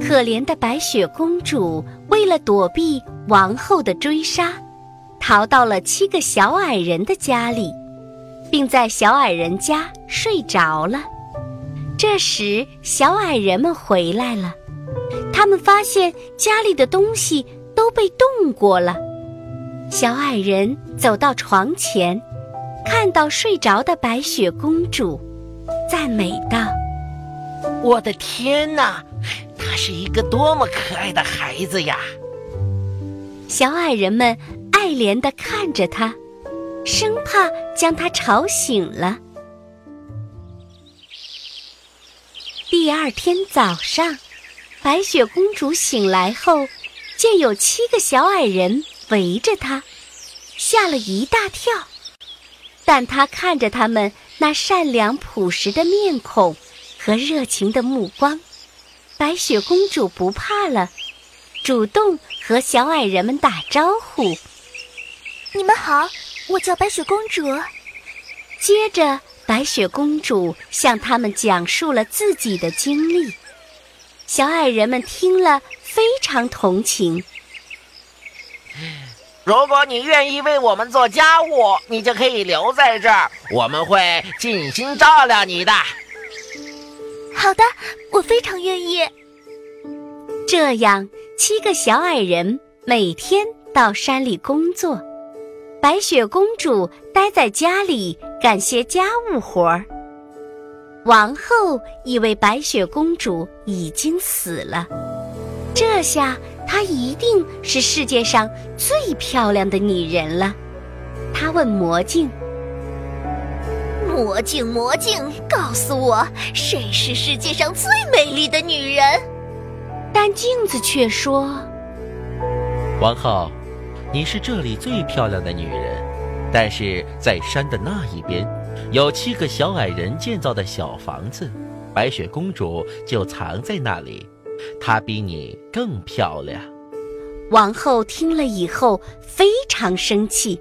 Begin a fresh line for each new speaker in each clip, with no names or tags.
可怜的白雪公主为了躲避王后的追杀，逃到了七个小矮人的家里，并在小矮人家睡着了。这时，小矮人们回来了，他们发现家里的东西都被动过了。小矮人走到床前，看到睡着的白雪公主，赞美道：“
我的天哪！”他是一个多么可爱的孩子呀！
小矮人们爱怜地看着他，生怕将他吵醒了。第二天早上，白雪公主醒来后，见有七个小矮人围着她，吓了一大跳。但她看着他们那善良朴实的面孔和热情的目光。白雪公主不怕了，主动和小矮人们打招呼：“
你们好，我叫白雪公主。”
接着，白雪公主向他们讲述了自己的经历。小矮人们听了非常同情。
如果你愿意为我们做家务，你就可以留在这儿，我们会尽心照料你的。
好的，我非常愿意。
这样，七个小矮人每天到山里工作，白雪公主待在家里干些家务活儿。王后以为白雪公主已经死了，这下她一定是世界上最漂亮的女人了。她问魔镜。
魔镜，魔镜，告诉我，谁是世界上最美丽的女人？
但镜子却说：“
王后，你是这里最漂亮的女人，但是在山的那一边，有七个小矮人建造的小房子，白雪公主就藏在那里，她比你更漂亮。”
王后听了以后非常生气。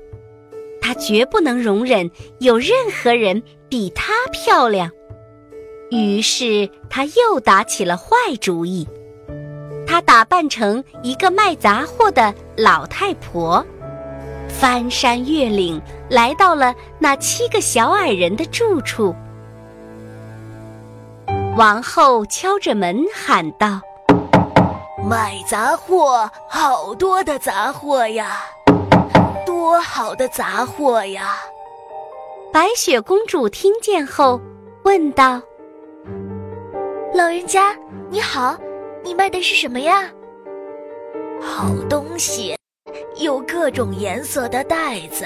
她绝不能容忍有任何人比她漂亮，于是她又打起了坏主意。她打扮成一个卖杂货的老太婆，翻山越岭来到了那七个小矮人的住处。王后敲着门喊道：“
卖杂货，好多的杂货呀！”多好的杂货呀！
白雪公主听见后问道：“
老人家你好，你卖的是什么呀？”
好东西，有各种颜色的袋子。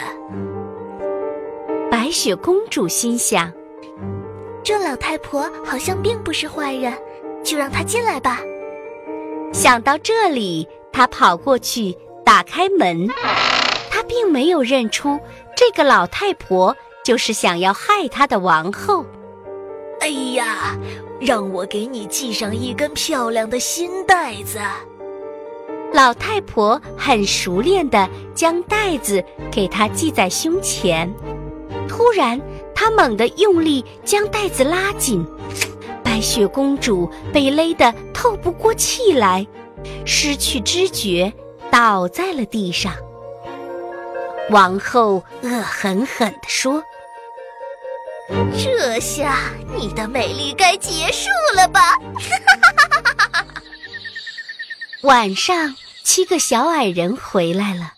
白雪公主心想：“
这老太婆好像并不是坏人，就让她进来吧。”
想到这里，她跑过去打开门。她并没有认出这个老太婆就是想要害她的王后。
哎呀，让我给你系上一根漂亮的新带子。
老太婆很熟练地将带子给她系在胸前。突然，她猛地用力将带子拉紧，白雪公主被勒得透不过气来，失去知觉，倒在了地上。王后恶狠狠地说：“
这下你的美丽该结束了吧？”
晚上，七个小矮人回来了。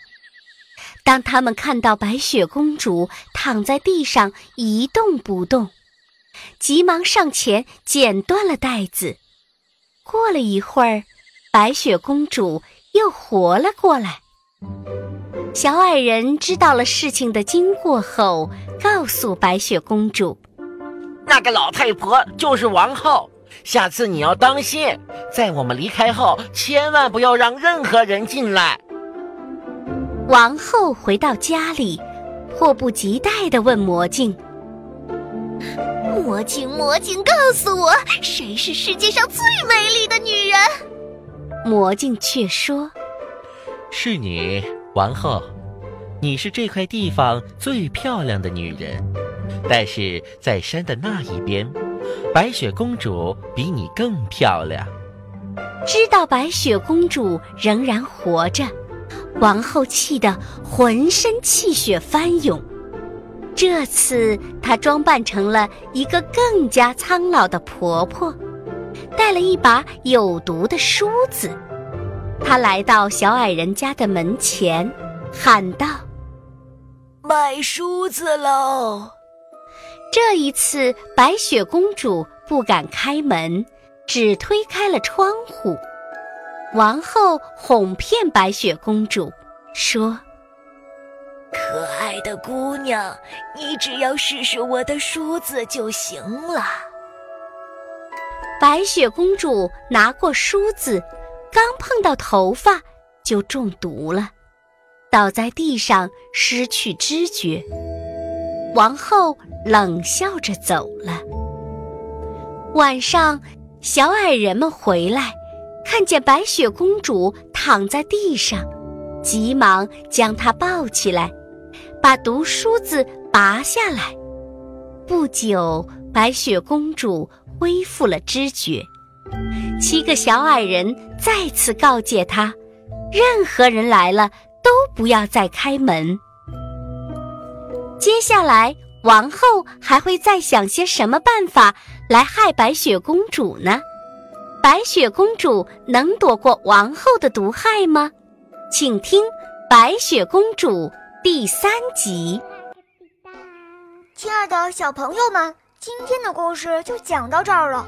当他们看到白雪公主躺在地上一动不动，急忙上前剪断了带子。过了一会儿，白雪公主又活了过来。小矮人知道了事情的经过后，告诉白雪公主：“
那个老太婆就是王后，下次你要当心，在我们离开后，千万不要让任何人进来。
王后回到家里，迫不及待地问魔镜：“
魔镜，魔镜，告诉我，谁是世界上最美丽的女人？”
魔镜却说：“
是你，王后，你是这块地方最漂亮的女人。但是在山的那一边。”白雪公主比你更漂亮。
知道白雪公主仍然活着，王后气得浑身气血翻涌。这次她装扮成了一个更加苍老的婆婆，带了一把有毒的梳子。她来到小矮人家的门前，喊道：“
卖梳子喽！”
这一次，白雪公主不敢开门，只推开了窗户。王后哄骗白雪公主说：“
可爱的姑娘，你只要试试我的梳子就行了。”
白雪公主拿过梳子，刚碰到头发就中毒了，倒在地上失去知觉。王后。冷笑着走了。晚上，小矮人们回来，看见白雪公主躺在地上，急忙将她抱起来，把毒梳子拔下来。不久，白雪公主恢复了知觉。七个小矮人再次告诫他：任何人来了，都不要再开门。接下来。王后还会再想些什么办法来害白雪公主呢？白雪公主能躲过王后的毒害吗？请听《白雪公主》第三集。
亲爱的小朋友们，今天的故事就讲到这儿了。